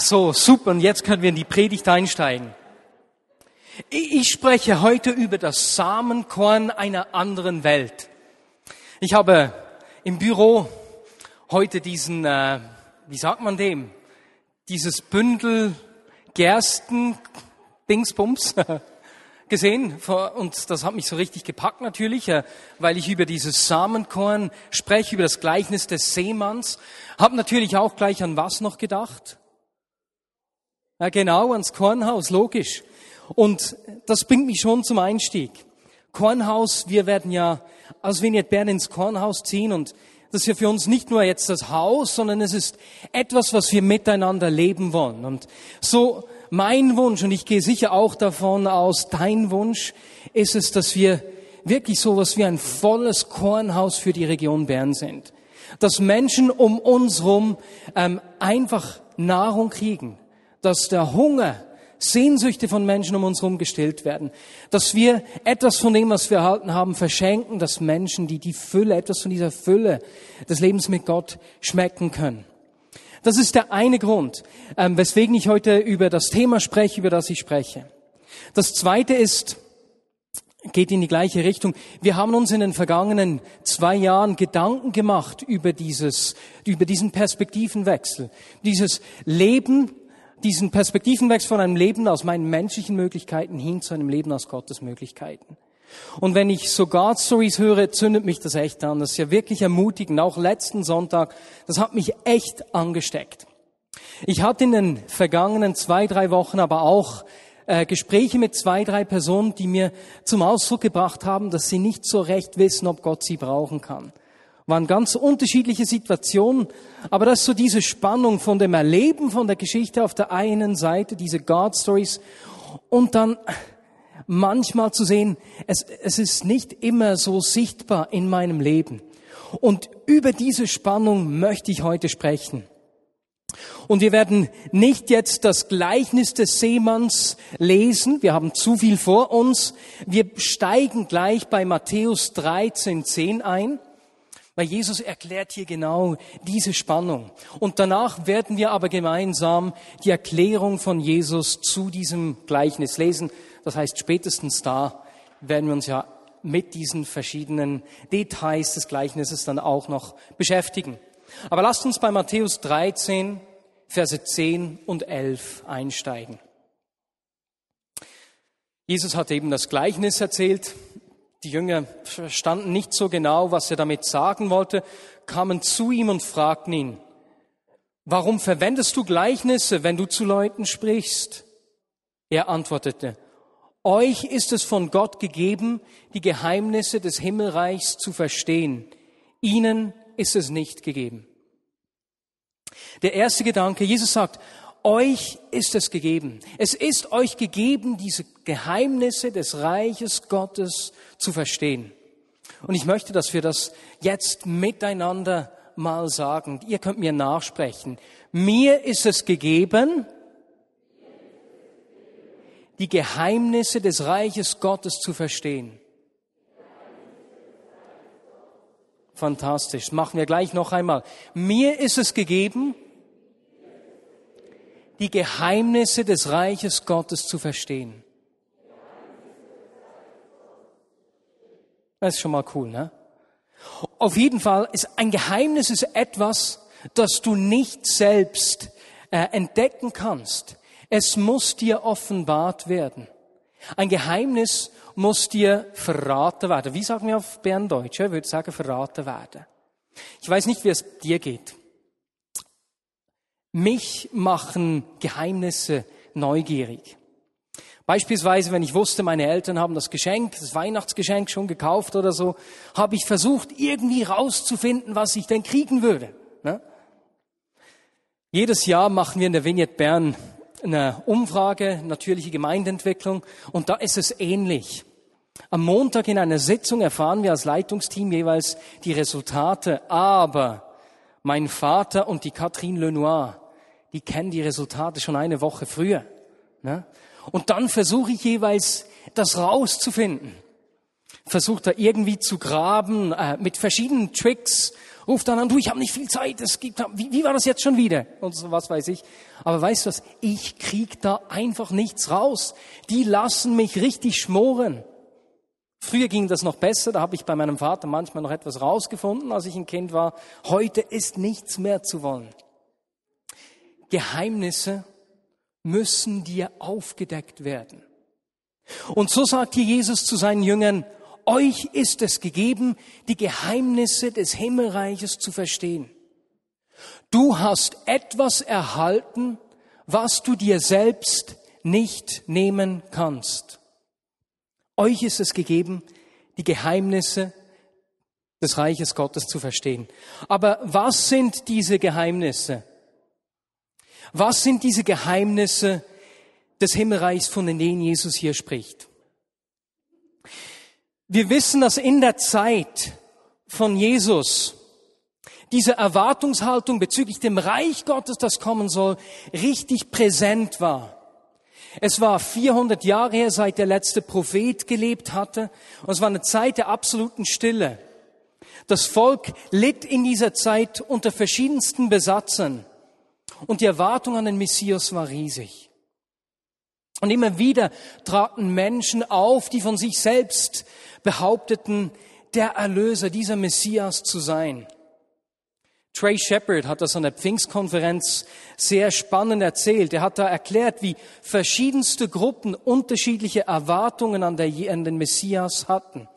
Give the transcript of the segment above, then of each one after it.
So, super. Und jetzt können wir in die Predigt einsteigen. Ich spreche heute über das Samenkorn einer anderen Welt. Ich habe im Büro heute diesen, äh, wie sagt man dem, dieses Bündel Gersten Dingsbums gesehen und das hat mich so richtig gepackt natürlich, äh, weil ich über dieses Samenkorn spreche, über das Gleichnis des Seemanns. Hab natürlich auch gleich an was noch gedacht? Ja, genau, ans Kornhaus, logisch. Und das bringt mich schon zum Einstieg. Kornhaus, wir werden ja aus Vignette Bern ins Kornhaus ziehen und das ist ja für uns nicht nur jetzt das Haus, sondern es ist etwas, was wir miteinander leben wollen. Und so mein Wunsch, und ich gehe sicher auch davon aus, dein Wunsch ist es, dass wir wirklich so was wie ein volles Kornhaus für die Region Bern sind. Dass Menschen um uns rum ähm, einfach Nahrung kriegen, dass der Hunger, Sehnsüchte von Menschen um uns herum gestillt werden, dass wir etwas von dem, was wir erhalten haben, verschenken, dass Menschen, die die Fülle, etwas von dieser Fülle des Lebens mit Gott schmecken können. Das ist der eine Grund, ähm, weswegen ich heute über das Thema spreche, über das ich spreche. Das zweite ist, geht in die gleiche Richtung. Wir haben uns in den vergangenen zwei Jahren Gedanken gemacht über dieses, über diesen Perspektivenwechsel. Dieses Leben diesen Perspektivenwechsel von einem Leben aus meinen menschlichen Möglichkeiten hin zu einem Leben aus Gottes Möglichkeiten. Und wenn ich so God Stories höre, zündet mich das echt an. Das ist ja wirklich ermutigend. Auch letzten Sonntag, das hat mich echt angesteckt. Ich hatte in den vergangenen zwei, drei Wochen aber auch äh, Gespräche mit zwei, drei Personen, die mir zum Ausdruck gebracht haben, dass sie nicht so recht wissen, ob Gott sie brauchen kann waren ganz unterschiedliche Situationen, aber das ist so diese Spannung von dem Erleben von der Geschichte auf der einen Seite, diese God Stories, und dann manchmal zu sehen, es, es ist nicht immer so sichtbar in meinem Leben. Und über diese Spannung möchte ich heute sprechen. Und wir werden nicht jetzt das Gleichnis des Seemanns lesen. Wir haben zu viel vor uns. Wir steigen gleich bei Matthäus 13, 10 ein. Weil Jesus erklärt hier genau diese Spannung. Und danach werden wir aber gemeinsam die Erklärung von Jesus zu diesem Gleichnis lesen. Das heißt, spätestens da werden wir uns ja mit diesen verschiedenen Details des Gleichnisses dann auch noch beschäftigen. Aber lasst uns bei Matthäus 13, Verse 10 und 11 einsteigen. Jesus hat eben das Gleichnis erzählt, die Jünger verstanden nicht so genau, was er damit sagen wollte, kamen zu ihm und fragten ihn, warum verwendest du Gleichnisse, wenn du zu Leuten sprichst? Er antwortete, euch ist es von Gott gegeben, die Geheimnisse des Himmelreichs zu verstehen. Ihnen ist es nicht gegeben. Der erste Gedanke, Jesus sagt, euch ist es gegeben. Es ist euch gegeben, diese Geheimnisse des Reiches Gottes zu verstehen. Und ich möchte, dass wir das jetzt miteinander mal sagen. Ihr könnt mir nachsprechen. Mir ist es gegeben, die Geheimnisse des Reiches Gottes zu verstehen. Fantastisch. Machen wir gleich noch einmal. Mir ist es gegeben, die Geheimnisse des Reiches Gottes zu verstehen. Das ist schon mal cool, ne? Auf jeden Fall ist ein Geheimnis ist etwas, das du nicht selbst äh, entdecken kannst. Es muss dir offenbart werden. Ein Geheimnis muss dir verraten werden. Wie sagen wir auf Berndeutsch? Ich würde sagen, verraten werden. Ich weiß nicht, wie es dir geht. Mich machen Geheimnisse neugierig. Beispielsweise, wenn ich wusste, meine Eltern haben das Geschenk, das Weihnachtsgeschenk schon gekauft oder so, habe ich versucht, irgendwie rauszufinden, was ich denn kriegen würde. Ne? Jedes Jahr machen wir in der Vignette Bern eine Umfrage, natürliche Gemeindeentwicklung, und da ist es ähnlich. Am Montag in einer Sitzung erfahren wir als Leitungsteam jeweils die Resultate, aber mein Vater und die Catherine Lenoir, die kennen die Resultate schon eine Woche früher. Ne? Und dann versuche ich jeweils, das rauszufinden. Versuche da irgendwie zu graben, äh, mit verschiedenen Tricks ruft dann an, du, ich habe nicht viel Zeit, es gibt, wie, wie war das jetzt schon wieder? Und so was weiß ich. Aber weißt du was, ich krieg da einfach nichts raus. Die lassen mich richtig schmoren. Früher ging das noch besser, da habe ich bei meinem Vater manchmal noch etwas rausgefunden, als ich ein Kind war. Heute ist nichts mehr zu wollen. Geheimnisse müssen dir aufgedeckt werden. Und so sagt hier Jesus zu seinen Jüngern, euch ist es gegeben, die Geheimnisse des Himmelreiches zu verstehen. Du hast etwas erhalten, was du dir selbst nicht nehmen kannst. Euch ist es gegeben, die Geheimnisse des Reiches Gottes zu verstehen. Aber was sind diese Geheimnisse? Was sind diese Geheimnisse des Himmelreichs, von denen Jesus hier spricht? Wir wissen, dass in der Zeit von Jesus diese Erwartungshaltung bezüglich dem Reich Gottes, das kommen soll, richtig präsent war. Es war 400 Jahre her, seit der letzte Prophet gelebt hatte, und es war eine Zeit der absoluten Stille. Das Volk litt in dieser Zeit unter verschiedensten Besatzern. Und die Erwartung an den Messias war riesig. Und immer wieder traten Menschen auf, die von sich selbst behaupteten, der Erlöser, dieser Messias zu sein. Trey Shepard hat das an der Pfingstkonferenz sehr spannend erzählt. Er hat da erklärt, wie verschiedenste Gruppen unterschiedliche Erwartungen an, der, an den Messias hatten. Und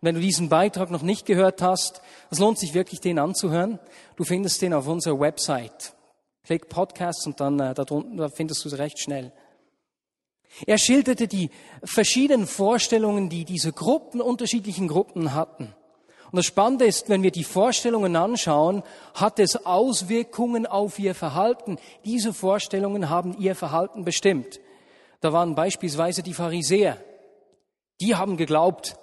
wenn du diesen Beitrag noch nicht gehört hast, es lohnt sich wirklich, den anzuhören. Du findest den auf unserer Website. Klick Podcasts und dann äh, da da findest du es recht schnell. Er schilderte die verschiedenen Vorstellungen, die diese Gruppen, unterschiedlichen Gruppen hatten. Und das Spannende ist, wenn wir die Vorstellungen anschauen, hat es Auswirkungen auf ihr Verhalten. Diese Vorstellungen haben ihr Verhalten bestimmt. Da waren beispielsweise die Pharisäer. Die haben geglaubt,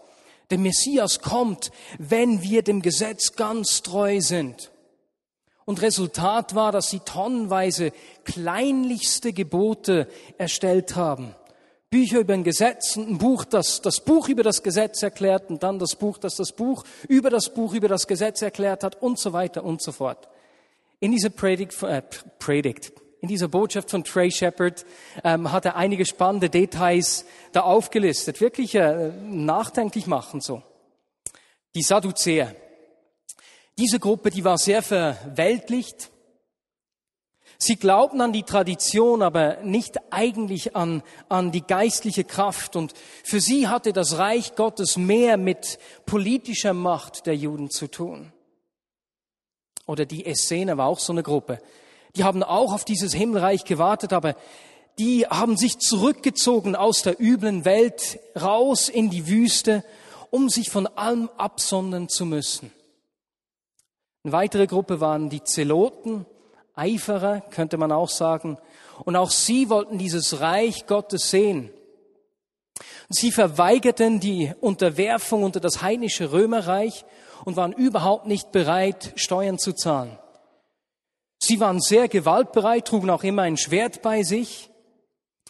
der Messias kommt, wenn wir dem Gesetz ganz treu sind. Und Resultat war, dass sie tonnenweise kleinlichste Gebote erstellt haben. Bücher über ein Gesetz und ein Buch, das das Buch über das Gesetz erklärt und dann das Buch, das das Buch über das Buch über das Gesetz erklärt hat und so weiter und so fort. In dieser Predigt, äh, Predigt in dieser Botschaft von Trey Shepard ähm, hat er einige spannende Details da aufgelistet, wirklich äh, nachdenklich machen so. Die Sadduzäer. Diese Gruppe, die war sehr verweltlicht. Sie glaubten an die Tradition, aber nicht eigentlich an, an die geistliche Kraft. Und für sie hatte das Reich Gottes mehr mit politischer Macht der Juden zu tun. Oder die Essener war auch so eine Gruppe. Die haben auch auf dieses Himmelreich gewartet, aber die haben sich zurückgezogen aus der üblen Welt raus in die Wüste, um sich von allem absondern zu müssen. Eine weitere Gruppe waren die Zeloten, Eiferer, könnte man auch sagen. Und auch sie wollten dieses Reich Gottes sehen. Sie verweigerten die Unterwerfung unter das heidnische Römerreich und waren überhaupt nicht bereit, Steuern zu zahlen. Sie waren sehr gewaltbereit, trugen auch immer ein Schwert bei sich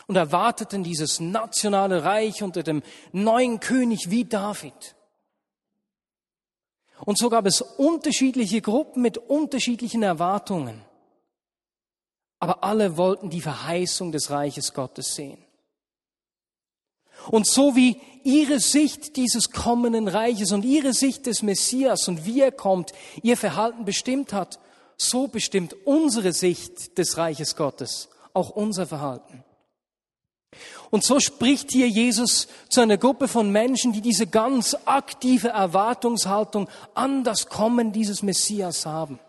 und erwarteten dieses nationale Reich unter dem neuen König wie David. Und so gab es unterschiedliche Gruppen mit unterschiedlichen Erwartungen. Aber alle wollten die Verheißung des Reiches Gottes sehen. Und so wie ihre Sicht dieses kommenden Reiches und ihre Sicht des Messias und wie er kommt, ihr Verhalten bestimmt hat, so bestimmt unsere Sicht des Reiches Gottes auch unser Verhalten. Und so spricht hier Jesus zu einer Gruppe von Menschen, die diese ganz aktive Erwartungshaltung an das Kommen dieses Messias haben.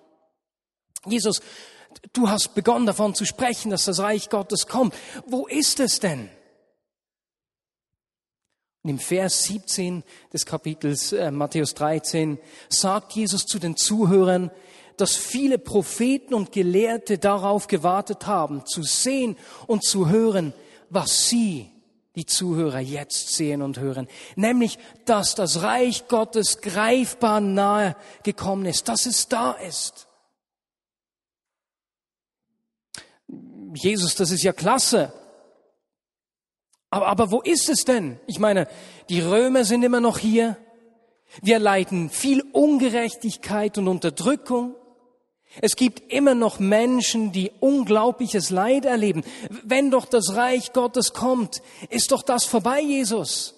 Jesus, du hast begonnen davon zu sprechen, dass das Reich Gottes kommt. Wo ist es denn? Und im Vers 17 des Kapitels äh, Matthäus 13 sagt Jesus zu den Zuhörern, dass viele Propheten und Gelehrte darauf gewartet haben, zu sehen und zu hören, was Sie, die Zuhörer, jetzt sehen und hören, nämlich, dass das Reich Gottes greifbar nahe gekommen ist, dass es da ist. Jesus, das ist ja klasse. Aber, aber wo ist es denn? Ich meine, die Römer sind immer noch hier. Wir leiden viel Ungerechtigkeit und Unterdrückung. Es gibt immer noch Menschen, die unglaubliches Leid erleben. Wenn doch das Reich Gottes kommt, ist doch das vorbei, Jesus.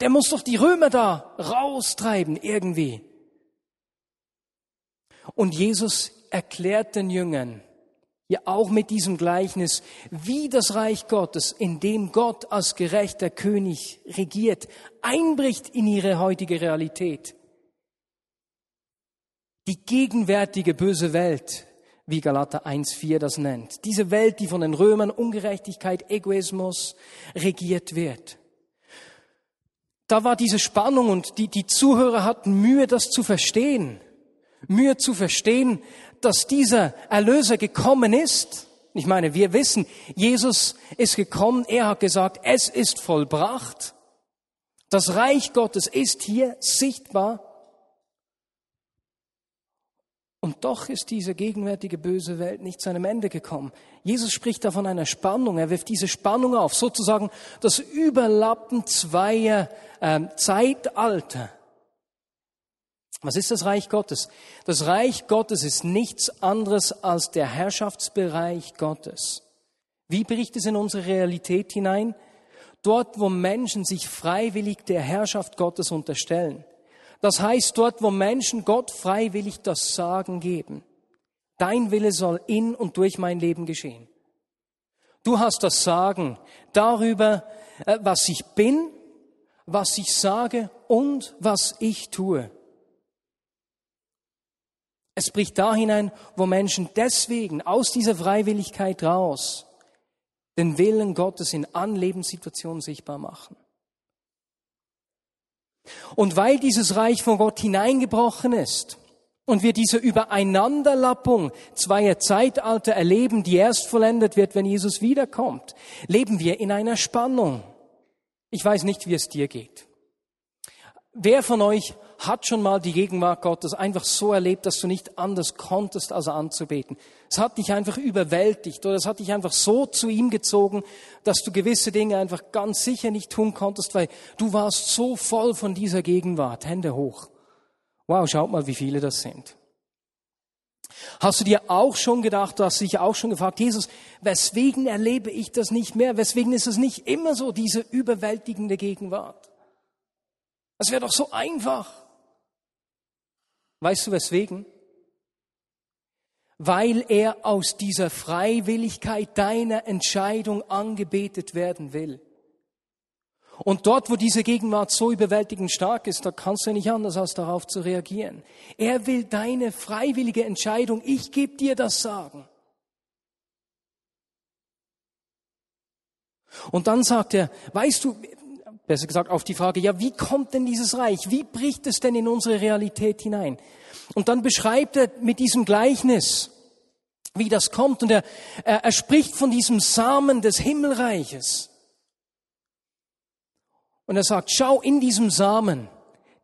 Der muss doch die Römer da raustreiben irgendwie. Und Jesus erklärt den Jüngern, ja auch mit diesem Gleichnis, wie das Reich Gottes, in dem Gott als gerechter König regiert, einbricht in ihre heutige Realität. Die gegenwärtige böse Welt, wie Galater 1.4 das nennt. Diese Welt, die von den Römern Ungerechtigkeit, Egoismus regiert wird. Da war diese Spannung und die, die Zuhörer hatten Mühe, das zu verstehen. Mühe zu verstehen, dass dieser Erlöser gekommen ist. Ich meine, wir wissen, Jesus ist gekommen, er hat gesagt, es ist vollbracht. Das Reich Gottes ist hier sichtbar. Und doch ist diese gegenwärtige böse Welt nicht zu einem Ende gekommen. Jesus spricht da von einer Spannung. Er wirft diese Spannung auf, sozusagen das Überlappen zweier äh, Zeitalter. Was ist das Reich Gottes? Das Reich Gottes ist nichts anderes als der Herrschaftsbereich Gottes. Wie bricht es in unsere Realität hinein? Dort, wo Menschen sich freiwillig der Herrschaft Gottes unterstellen. Das heißt, dort, wo Menschen Gott freiwillig das Sagen geben. Dein Wille soll in und durch mein Leben geschehen. Du hast das Sagen darüber, äh, was ich bin, was ich sage und was ich tue. Es bricht da hinein, wo Menschen deswegen aus dieser Freiwilligkeit raus den Willen Gottes in Anlebenssituationen sichtbar machen. Und weil dieses Reich von Gott hineingebrochen ist und wir diese Übereinanderlappung zweier Zeitalter erleben, die erst vollendet wird, wenn Jesus wiederkommt, leben wir in einer Spannung. Ich weiß nicht, wie es dir geht. Wer von euch hat schon mal die Gegenwart Gottes einfach so erlebt, dass du nicht anders konntest, als anzubeten. Es hat dich einfach überwältigt oder es hat dich einfach so zu ihm gezogen, dass du gewisse Dinge einfach ganz sicher nicht tun konntest, weil du warst so voll von dieser Gegenwart. Hände hoch. Wow, schaut mal, wie viele das sind. Hast du dir auch schon gedacht, du hast dich auch schon gefragt, Jesus, weswegen erlebe ich das nicht mehr? Weswegen ist es nicht immer so, diese überwältigende Gegenwart? Das wäre doch so einfach. Weißt du weswegen? Weil er aus dieser Freiwilligkeit deiner Entscheidung angebetet werden will. Und dort, wo diese Gegenwart so überwältigend stark ist, da kannst du nicht anders, als darauf zu reagieren. Er will deine freiwillige Entscheidung, ich gebe dir das sagen. Und dann sagt er, weißt du, besser gesagt auf die Frage, ja, wie kommt denn dieses Reich? Wie bricht es denn in unsere Realität hinein? Und dann beschreibt er mit diesem Gleichnis, wie das kommt. Und er, er, er spricht von diesem Samen des Himmelreiches. Und er sagt, schau in diesem Samen,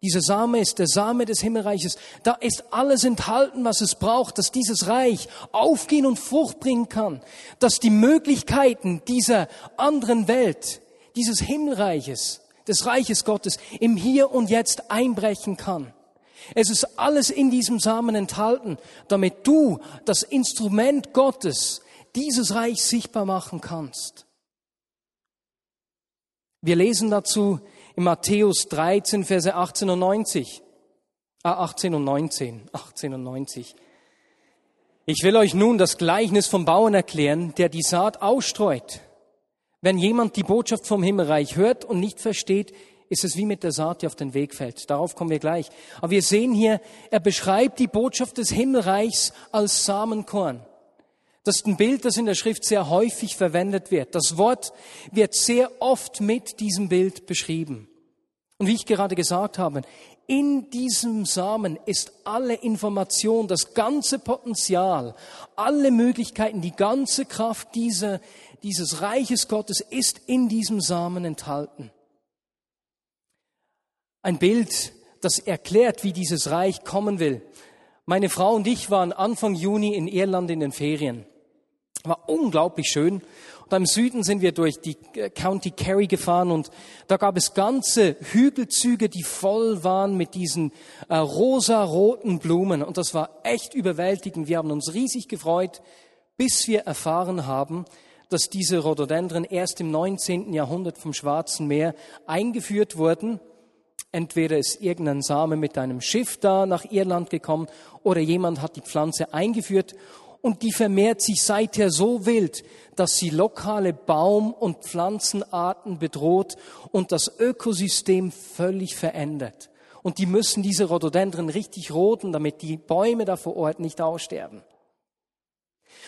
dieser Same ist der Same des Himmelreiches. Da ist alles enthalten, was es braucht, dass dieses Reich aufgehen und Frucht bringen kann. Dass die Möglichkeiten dieser anderen Welt, dieses Himmelreiches, des Reiches Gottes im Hier und Jetzt einbrechen kann. Es ist alles in diesem Samen enthalten, damit du das Instrument Gottes, dieses Reich sichtbar machen kannst. Wir lesen dazu in Matthäus 13, Verse 18 und 90. Ah, 18 und 19. 18 und 90. Ich will euch nun das Gleichnis vom Bauern erklären, der die Saat ausstreut. Wenn jemand die Botschaft vom Himmelreich hört und nicht versteht, ist es wie mit der Saat, die auf den Weg fällt. Darauf kommen wir gleich. Aber wir sehen hier, er beschreibt die Botschaft des Himmelreichs als Samenkorn. Das ist ein Bild, das in der Schrift sehr häufig verwendet wird. Das Wort wird sehr oft mit diesem Bild beschrieben. Und wie ich gerade gesagt habe, in diesem Samen ist alle Information, das ganze Potenzial, alle Möglichkeiten, die ganze Kraft dieser dieses Reiches Gottes ist in diesem Samen enthalten. Ein Bild, das erklärt, wie dieses Reich kommen will. Meine Frau und ich waren Anfang Juni in Irland in den Ferien. War unglaublich schön. Und im Süden sind wir durch die äh, County Kerry gefahren und da gab es ganze Hügelzüge, die voll waren mit diesen äh, rosa-roten Blumen. Und das war echt überwältigend. Wir haben uns riesig gefreut, bis wir erfahren haben, dass diese Rhododendren erst im 19. Jahrhundert vom Schwarzen Meer eingeführt wurden. Entweder ist irgendein Same mit einem Schiff da nach Irland gekommen oder jemand hat die Pflanze eingeführt und die vermehrt sich seither so wild, dass sie lokale Baum- und Pflanzenarten bedroht und das Ökosystem völlig verändert. Und die müssen diese Rhododendren richtig roten, damit die Bäume da vor Ort nicht aussterben.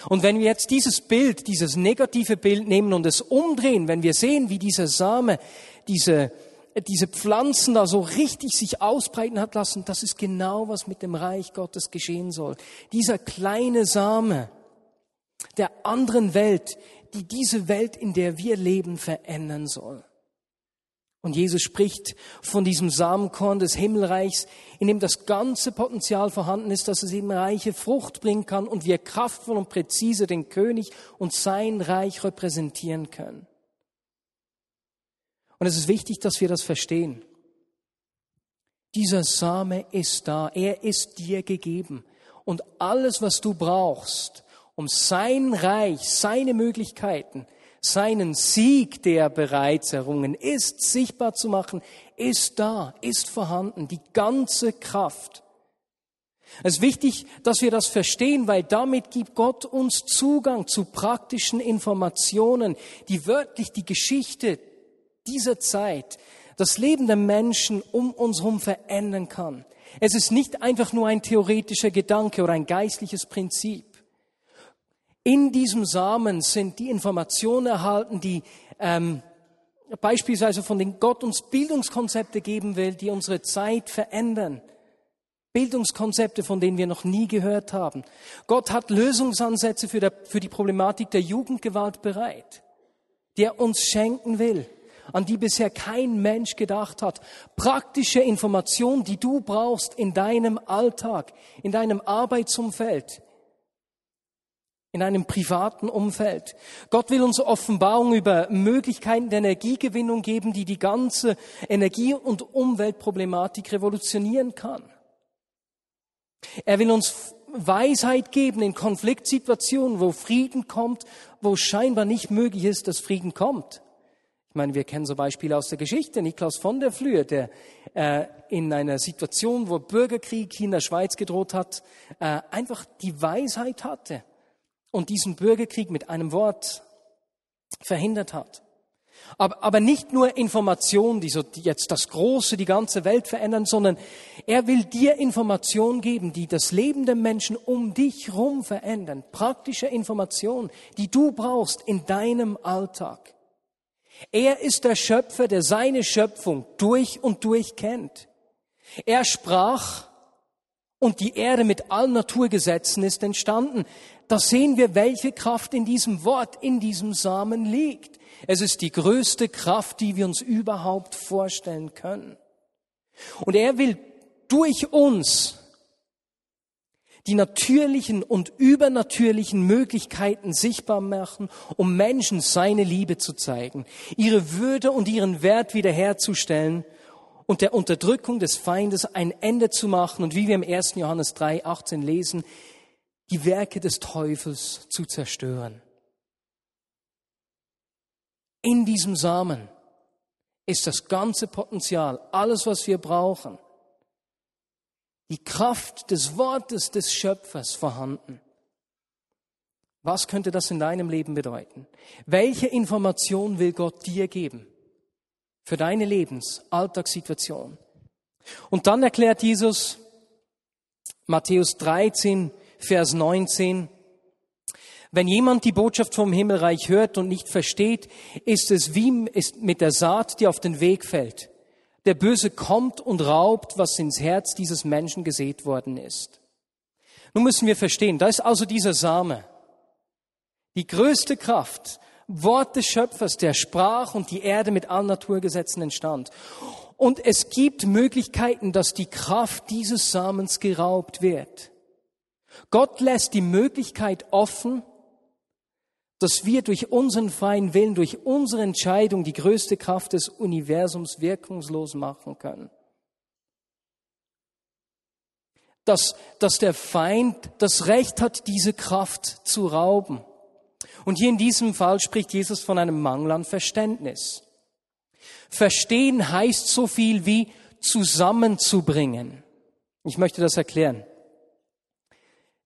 Und wenn wir jetzt dieses Bild, dieses negative Bild nehmen und es umdrehen, wenn wir sehen, wie dieser Same, diese, diese Pflanzen da so richtig sich ausbreiten hat lassen, das ist genau, was mit dem Reich Gottes geschehen soll. Dieser kleine Same der anderen Welt, die diese Welt, in der wir leben, verändern soll. Und Jesus spricht von diesem Samenkorn des Himmelreichs, in dem das ganze Potenzial vorhanden ist, dass es eben reiche Frucht bringen kann und wir kraftvoll und präzise den König und sein Reich repräsentieren können. Und es ist wichtig, dass wir das verstehen. Dieser Same ist da, er ist dir gegeben. Und alles, was du brauchst, um sein Reich, seine Möglichkeiten, seinen Sieg, der bereits errungen ist, sichtbar zu machen, ist da, ist vorhanden, die ganze Kraft. Es ist wichtig, dass wir das verstehen, weil damit gibt Gott uns Zugang zu praktischen Informationen, die wörtlich die Geschichte dieser Zeit, das Leben der Menschen um uns herum verändern kann. Es ist nicht einfach nur ein theoretischer Gedanke oder ein geistliches Prinzip. In diesem Samen sind die Informationen erhalten, die ähm, beispielsweise von den Gott uns Bildungskonzepte geben will, die unsere Zeit verändern. Bildungskonzepte, von denen wir noch nie gehört haben. Gott hat Lösungsansätze für, der, für die Problematik der Jugendgewalt bereit, die er uns schenken will, an die bisher kein Mensch gedacht hat. Praktische Informationen, die du brauchst in deinem Alltag, in deinem Arbeitsumfeld, in einem privaten Umfeld. Gott will uns Offenbarung über Möglichkeiten der Energiegewinnung geben, die die ganze Energie- und Umweltproblematik revolutionieren kann. Er will uns Weisheit geben in Konfliktsituationen, wo Frieden kommt, wo scheinbar nicht möglich ist, dass Frieden kommt. Ich meine, wir kennen so Beispiele aus der Geschichte. Niklaus von der Flühe, der äh, in einer Situation, wo Bürgerkrieg in der Schweiz gedroht hat, äh, einfach die Weisheit hatte und diesen Bürgerkrieg mit einem Wort verhindert hat. Aber, aber nicht nur Informationen, die so jetzt das Große, die ganze Welt verändern, sondern er will dir Informationen geben, die das Leben der Menschen um dich herum verändern. Praktische Informationen, die du brauchst in deinem Alltag. Er ist der Schöpfer, der seine Schöpfung durch und durch kennt. Er sprach und die Erde mit allen Naturgesetzen ist entstanden da sehen wir, welche Kraft in diesem Wort, in diesem Samen liegt. Es ist die größte Kraft, die wir uns überhaupt vorstellen können. Und er will durch uns die natürlichen und übernatürlichen Möglichkeiten sichtbar machen, um Menschen seine Liebe zu zeigen, ihre Würde und ihren Wert wiederherzustellen und der Unterdrückung des Feindes ein Ende zu machen und wie wir im 1. Johannes 3, 18 lesen, die Werke des Teufels zu zerstören. In diesem Samen ist das ganze Potenzial, alles, was wir brauchen, die Kraft des Wortes des Schöpfers vorhanden. Was könnte das in deinem Leben bedeuten? Welche Information will Gott dir geben für deine Lebensalltagssituation? Und dann erklärt Jesus Matthäus 13, Vers 19. Wenn jemand die Botschaft vom Himmelreich hört und nicht versteht, ist es wie mit der Saat, die auf den Weg fällt. Der Böse kommt und raubt, was ins Herz dieses Menschen gesät worden ist. Nun müssen wir verstehen, da ist also dieser Same. Die größte Kraft, Wort des Schöpfers, der sprach und die Erde mit allen Naturgesetzen entstand. Und es gibt Möglichkeiten, dass die Kraft dieses Samens geraubt wird. Gott lässt die Möglichkeit offen, dass wir durch unseren freien Willen, durch unsere Entscheidung die größte Kraft des Universums wirkungslos machen können. Dass, dass der Feind das Recht hat, diese Kraft zu rauben. Und hier in diesem Fall spricht Jesus von einem Mangel an Verständnis. Verstehen heißt so viel wie zusammenzubringen. Ich möchte das erklären.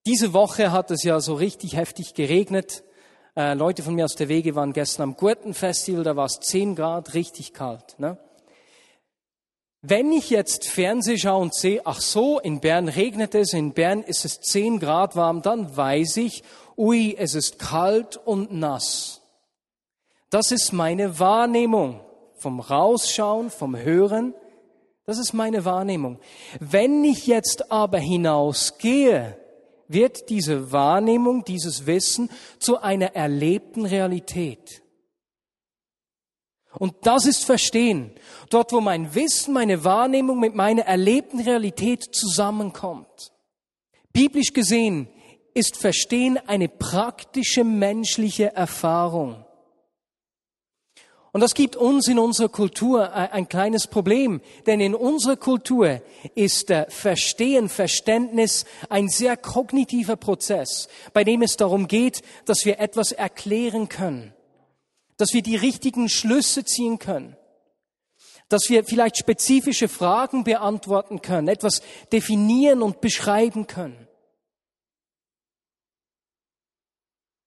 Diese Woche hat es ja so richtig heftig geregnet. Äh, Leute von mir aus der Wege waren gestern am Gurtenfestival, da war es 10 Grad, richtig kalt. Ne? Wenn ich jetzt Fernseh schaue und sehe, ach so, in Bern regnet es, in Bern ist es 10 Grad warm, dann weiß ich, ui, es ist kalt und nass. Das ist meine Wahrnehmung vom Rausschauen, vom Hören. Das ist meine Wahrnehmung. Wenn ich jetzt aber hinausgehe wird diese Wahrnehmung, dieses Wissen zu einer erlebten Realität. Und das ist Verstehen. Dort, wo mein Wissen, meine Wahrnehmung mit meiner erlebten Realität zusammenkommt. Biblisch gesehen ist Verstehen eine praktische menschliche Erfahrung. Und das gibt uns in unserer Kultur ein kleines Problem, denn in unserer Kultur ist Verstehen, Verständnis ein sehr kognitiver Prozess, bei dem es darum geht, dass wir etwas erklären können, dass wir die richtigen Schlüsse ziehen können, dass wir vielleicht spezifische Fragen beantworten können, etwas definieren und beschreiben können.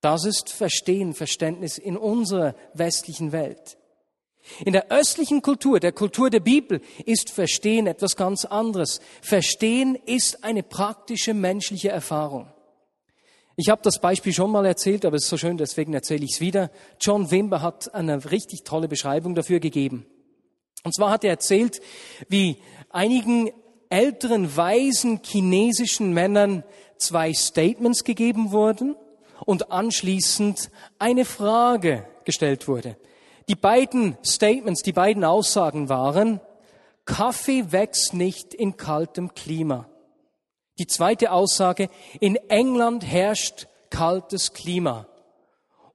Das ist Verstehen, Verständnis in unserer westlichen Welt. In der östlichen Kultur, der Kultur der Bibel, ist Verstehen etwas ganz anderes. Verstehen ist eine praktische menschliche Erfahrung. Ich habe das Beispiel schon mal erzählt, aber es ist so schön, deswegen erzähle ich es wieder. John Wimber hat eine richtig tolle Beschreibung dafür gegeben. Und zwar hat er erzählt, wie einigen älteren, weisen chinesischen Männern zwei Statements gegeben wurden und anschließend eine Frage gestellt wurde. Die beiden Statements, die beiden Aussagen waren, Kaffee wächst nicht in kaltem Klima. Die zweite Aussage, in England herrscht kaltes Klima.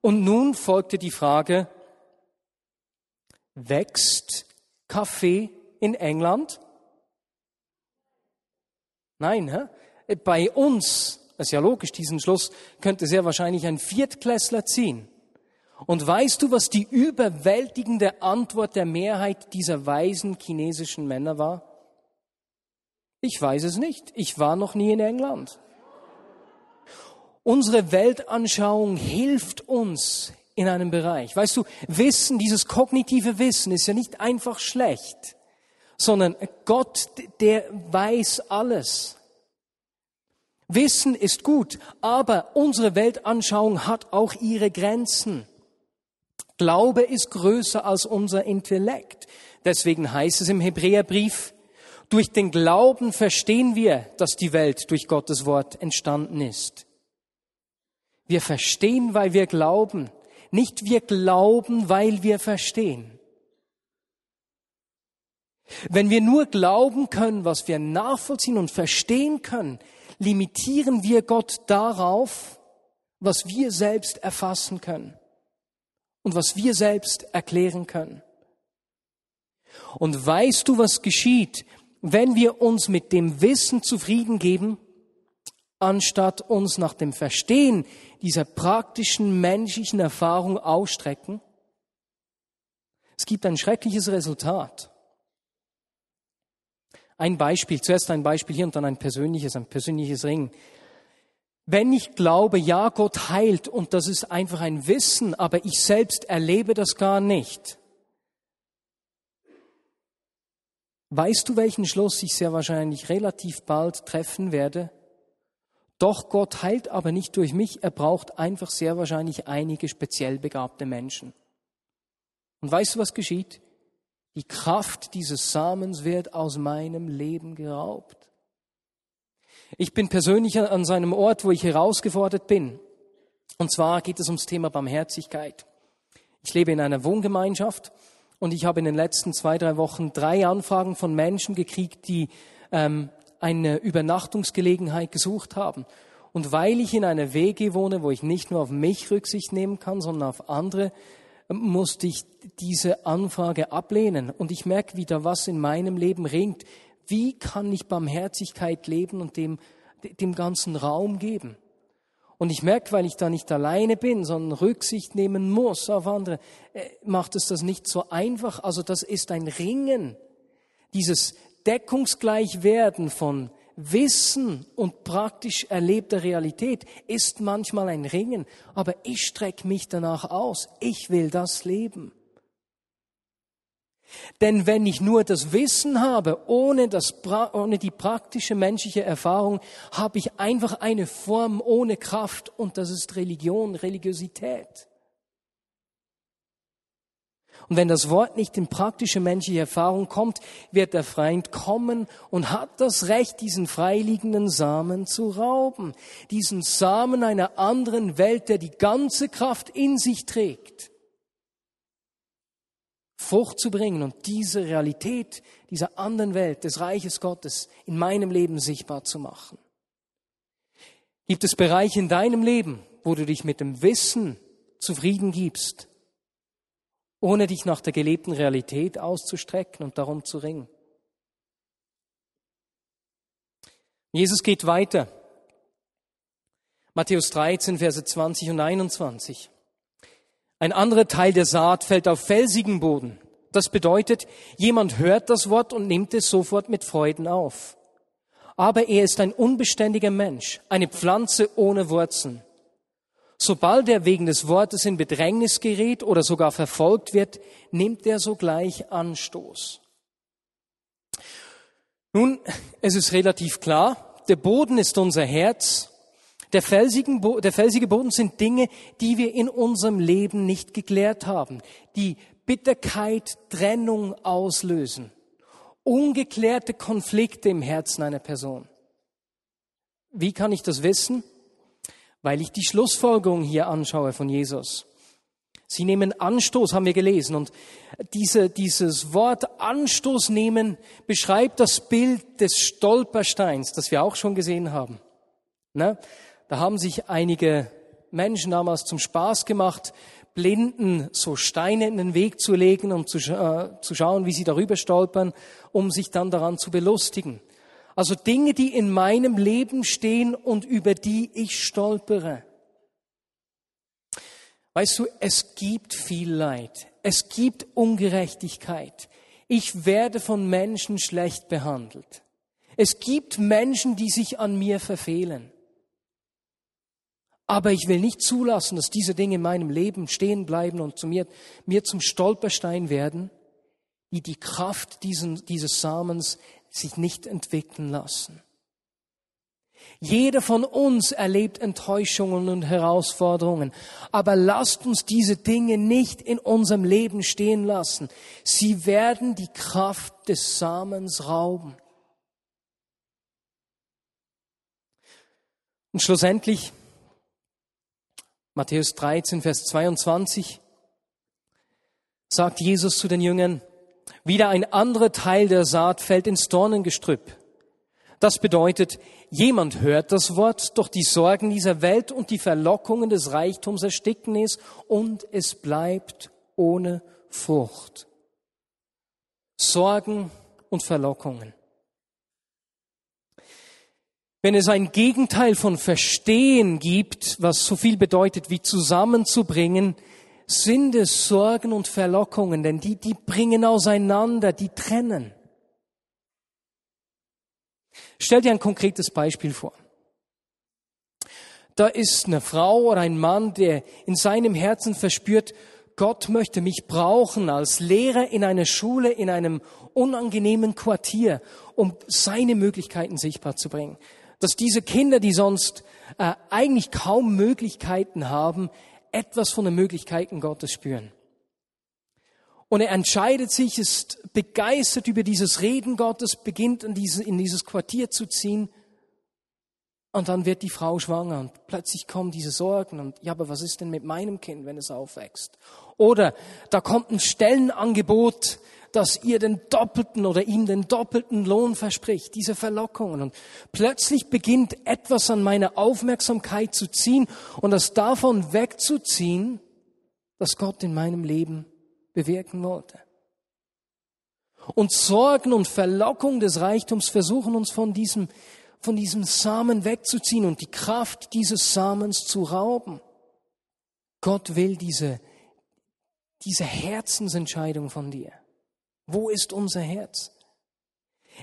Und nun folgte die Frage, wächst Kaffee in England? Nein, hä? bei uns ist ja logisch, diesen Schluss könnte sehr wahrscheinlich ein Viertklässler ziehen. Und weißt du, was die überwältigende Antwort der Mehrheit dieser weisen chinesischen Männer war? Ich weiß es nicht. Ich war noch nie in England. Unsere Weltanschauung hilft uns in einem Bereich. Weißt du, Wissen, dieses kognitive Wissen ist ja nicht einfach schlecht, sondern Gott, der weiß alles. Wissen ist gut, aber unsere Weltanschauung hat auch ihre Grenzen. Glaube ist größer als unser Intellekt. Deswegen heißt es im Hebräerbrief, durch den Glauben verstehen wir, dass die Welt durch Gottes Wort entstanden ist. Wir verstehen, weil wir glauben, nicht wir glauben, weil wir verstehen. Wenn wir nur glauben können, was wir nachvollziehen und verstehen können, limitieren wir Gott darauf, was wir selbst erfassen können und was wir selbst erklären können. Und weißt du, was geschieht, wenn wir uns mit dem Wissen zufrieden geben, anstatt uns nach dem Verstehen dieser praktischen menschlichen Erfahrung ausstrecken? Es gibt ein schreckliches Resultat. Ein Beispiel, zuerst ein Beispiel hier und dann ein persönliches, ein persönliches Ring. Wenn ich glaube, ja, Gott heilt und das ist einfach ein Wissen, aber ich selbst erlebe das gar nicht. Weißt du, welchen Schluss ich sehr wahrscheinlich relativ bald treffen werde? Doch Gott heilt aber nicht durch mich, er braucht einfach sehr wahrscheinlich einige speziell begabte Menschen. Und weißt du, was geschieht? Die Kraft dieses Samens wird aus meinem Leben geraubt. Ich bin persönlich an seinem Ort, wo ich herausgefordert bin. Und zwar geht es ums Thema Barmherzigkeit. Ich lebe in einer Wohngemeinschaft und ich habe in den letzten zwei, drei Wochen drei Anfragen von Menschen gekriegt, die ähm, eine Übernachtungsgelegenheit gesucht haben. Und weil ich in einer WG wohne, wo ich nicht nur auf mich Rücksicht nehmen kann, sondern auf andere, musste ich diese Anfrage ablehnen. Und ich merke wieder, was in meinem Leben ringt. Wie kann ich Barmherzigkeit leben und dem, dem ganzen Raum geben? Und ich merke, weil ich da nicht alleine bin, sondern Rücksicht nehmen muss auf andere, äh, macht es das nicht so einfach. Also das ist ein Ringen. Dieses Deckungsgleichwerden von Wissen und praktisch erlebter Realität ist manchmal ein Ringen, aber ich strecke mich danach aus. Ich will das leben. Denn wenn ich nur das Wissen habe, ohne, das, ohne die praktische menschliche Erfahrung, habe ich einfach eine Form ohne Kraft und das ist Religion, Religiosität. Und wenn das Wort nicht in praktische menschliche Erfahrung kommt, wird der Feind kommen und hat das Recht, diesen freiliegenden Samen zu rauben. Diesen Samen einer anderen Welt, der die ganze Kraft in sich trägt. Frucht zu bringen und diese Realität dieser anderen Welt, des Reiches Gottes in meinem Leben sichtbar zu machen. Gibt es Bereiche in deinem Leben, wo du dich mit dem Wissen zufrieden gibst, ohne dich nach der gelebten Realität auszustrecken und darum zu ringen? Jesus geht weiter. Matthäus 13, Verse 20 und 21. Ein anderer Teil der Saat fällt auf felsigen Boden. Das bedeutet, jemand hört das Wort und nimmt es sofort mit Freuden auf. Aber er ist ein unbeständiger Mensch, eine Pflanze ohne Wurzeln. Sobald er wegen des Wortes in Bedrängnis gerät oder sogar verfolgt wird, nimmt er sogleich Anstoß. Nun, es ist relativ klar, der Boden ist unser Herz der, felsigen, der felsige Boden sind Dinge, die wir in unserem Leben nicht geklärt haben, die Bitterkeit, Trennung auslösen, ungeklärte Konflikte im Herzen einer Person. Wie kann ich das wissen? Weil ich die Schlussfolgerung hier anschaue von Jesus. Sie nehmen Anstoß, haben wir gelesen. Und diese, dieses Wort Anstoß nehmen beschreibt das Bild des Stolpersteins, das wir auch schon gesehen haben. Ne? Da haben sich einige Menschen damals zum Spaß gemacht, Blinden so Steine in den Weg zu legen, um zu, äh, zu schauen, wie sie darüber stolpern, um sich dann daran zu belustigen. Also Dinge, die in meinem Leben stehen und über die ich stolpere. Weißt du, es gibt viel Leid. Es gibt Ungerechtigkeit. Ich werde von Menschen schlecht behandelt. Es gibt Menschen, die sich an mir verfehlen. Aber ich will nicht zulassen, dass diese Dinge in meinem Leben stehen bleiben und zu mir, mir zum Stolperstein werden, die die Kraft diesen, dieses Samens sich nicht entwickeln lassen. Jeder von uns erlebt Enttäuschungen und Herausforderungen. Aber lasst uns diese Dinge nicht in unserem Leben stehen lassen. Sie werden die Kraft des Samens rauben. Und schlussendlich Matthäus 13, Vers 22 sagt Jesus zu den Jüngern, wieder ein anderer Teil der Saat fällt ins Dornengestrüpp. Das bedeutet, jemand hört das Wort, doch die Sorgen dieser Welt und die Verlockungen des Reichtums ersticken es und es bleibt ohne Frucht. Sorgen und Verlockungen. Wenn es ein Gegenteil von Verstehen gibt, was so viel bedeutet wie zusammenzubringen, sind es Sorgen und Verlockungen, denn die, die bringen auseinander, die trennen. Stell dir ein konkretes Beispiel vor. Da ist eine Frau oder ein Mann, der in seinem Herzen verspürt, Gott möchte mich brauchen als Lehrer in einer Schule, in einem unangenehmen Quartier, um seine Möglichkeiten sichtbar zu bringen dass diese Kinder, die sonst äh, eigentlich kaum Möglichkeiten haben, etwas von den Möglichkeiten Gottes spüren. Und er entscheidet sich, ist begeistert über dieses Reden Gottes, beginnt in, diese, in dieses Quartier zu ziehen. Und dann wird die Frau schwanger und plötzlich kommen diese Sorgen und ja, aber was ist denn mit meinem Kind, wenn es aufwächst? Oder da kommt ein Stellenangebot, das ihr den doppelten oder ihm den doppelten Lohn verspricht, diese Verlockungen. Und plötzlich beginnt etwas an meiner Aufmerksamkeit zu ziehen und das davon wegzuziehen, was Gott in meinem Leben bewirken wollte. Und Sorgen und Verlockung des Reichtums versuchen uns von diesem, von diesem Samen wegzuziehen und die Kraft dieses Samens zu rauben. Gott will diese, diese Herzensentscheidung von dir. Wo ist unser Herz?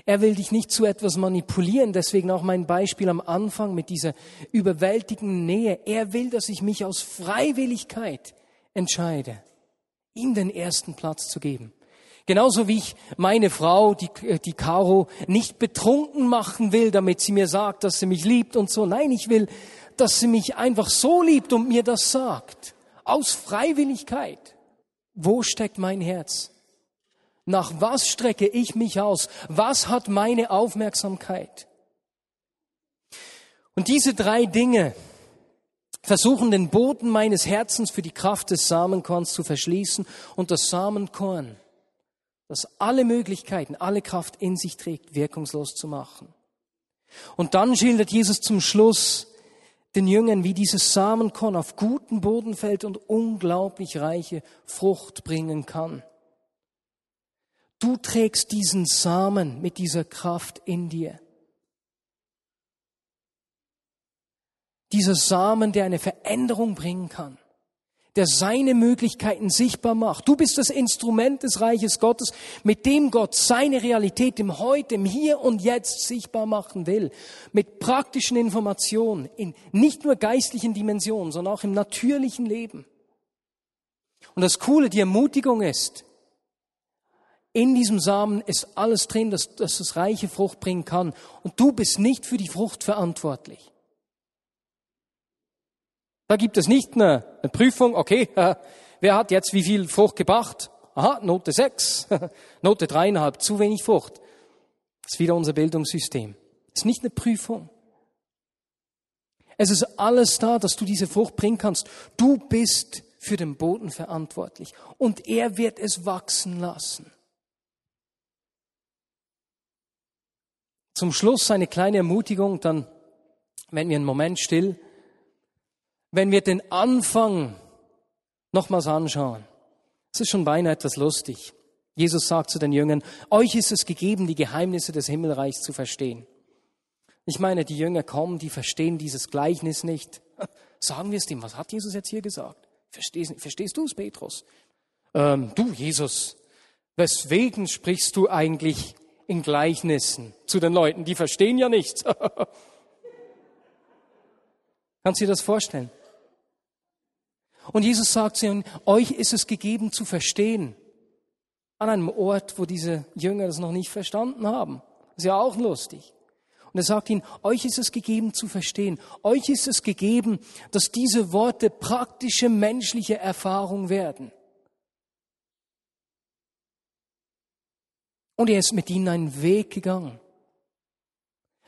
Er will dich nicht zu etwas manipulieren, deswegen auch mein Beispiel am Anfang mit dieser überwältigenden Nähe. Er will, dass ich mich aus Freiwilligkeit entscheide, ihm den ersten Platz zu geben. Genauso wie ich meine Frau, die, äh, die Caro, nicht betrunken machen will, damit sie mir sagt, dass sie mich liebt und so. Nein, ich will, dass sie mich einfach so liebt und mir das sagt. Aus Freiwilligkeit. Wo steckt mein Herz? Nach was strecke ich mich aus? Was hat meine Aufmerksamkeit? Und diese drei Dinge versuchen den Boden meines Herzens für die Kraft des Samenkorns zu verschließen und das Samenkorn, das alle Möglichkeiten, alle Kraft in sich trägt, wirkungslos zu machen. Und dann schildert Jesus zum Schluss den Jüngern, wie dieses Samenkorn auf guten Boden fällt und unglaublich reiche Frucht bringen kann. Du trägst diesen Samen mit dieser Kraft in dir. Dieser Samen, der eine Veränderung bringen kann, der seine Möglichkeiten sichtbar macht. Du bist das Instrument des Reiches Gottes, mit dem Gott seine Realität im Heute, im Hier und Jetzt sichtbar machen will. Mit praktischen Informationen in nicht nur geistlichen Dimensionen, sondern auch im natürlichen Leben. Und das Coole, die Ermutigung ist, in diesem Samen ist alles drin, dass, dass es reiche Frucht bringen kann. Und du bist nicht für die Frucht verantwortlich. Da gibt es nicht eine, eine Prüfung, okay, äh, wer hat jetzt wie viel Frucht gebracht? Aha, Note 6, Note dreieinhalb, zu wenig Frucht. Das ist wieder unser Bildungssystem. Das ist nicht eine Prüfung. Es ist alles da, dass du diese Frucht bringen kannst. Du bist für den Boden verantwortlich und er wird es wachsen lassen. Zum Schluss eine kleine Ermutigung, dann werden wir einen Moment still. Wenn wir den Anfang nochmals anschauen, es ist schon beinahe etwas lustig. Jesus sagt zu den Jüngern, euch ist es gegeben, die Geheimnisse des Himmelreichs zu verstehen. Ich meine, die Jünger kommen, die verstehen dieses Gleichnis nicht. Sagen wir es dem, was hat Jesus jetzt hier gesagt? Verstehst, verstehst du es, Petrus? Ähm, du, Jesus, weswegen sprichst du eigentlich in Gleichnissen zu den Leuten, die verstehen ja nichts. Kannst du dir das vorstellen? Und Jesus sagt zu ihnen, euch ist es gegeben zu verstehen. An einem Ort, wo diese Jünger das noch nicht verstanden haben. Das ist ja auch lustig. Und er sagt ihnen, euch ist es gegeben zu verstehen. Euch ist es gegeben, dass diese Worte praktische menschliche Erfahrung werden. Und er ist mit ihnen einen Weg gegangen.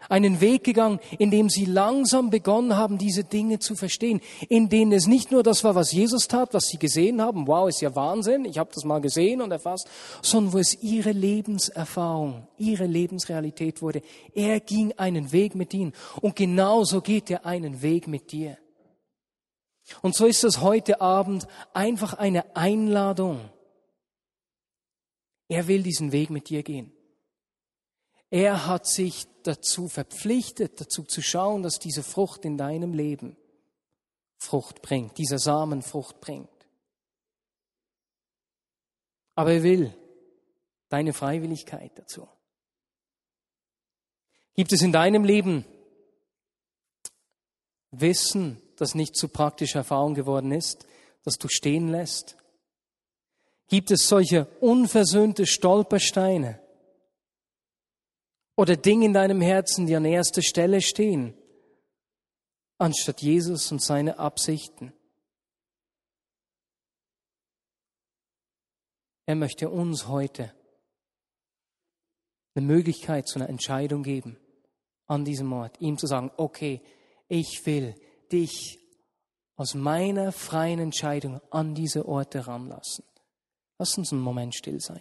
Einen Weg gegangen, in dem sie langsam begonnen haben, diese Dinge zu verstehen, in denen es nicht nur das war, was Jesus tat, was sie gesehen haben, wow, ist ja Wahnsinn, ich habe das mal gesehen und erfasst, sondern wo es ihre Lebenserfahrung, ihre Lebensrealität wurde. Er ging einen Weg mit ihnen und genauso geht er einen Weg mit dir. Und so ist es heute Abend einfach eine Einladung, er will diesen Weg mit dir gehen. Er hat sich dazu verpflichtet, dazu zu schauen, dass diese Frucht in deinem Leben Frucht bringt, dieser Samen Frucht bringt. Aber er will deine Freiwilligkeit dazu. Gibt es in deinem Leben Wissen, das nicht zu praktischer Erfahrung geworden ist, das du stehen lässt? Gibt es solche unversöhnte Stolpersteine oder Dinge in deinem Herzen, die an erster Stelle stehen, anstatt Jesus und seine Absichten? Er möchte uns heute eine Möglichkeit zu einer Entscheidung geben. an diesem Ort, ihm zu sagen, okay, ich will dich aus meiner freien Entscheidung an diese Orte ranlassen. Lass uns einen Moment still sein.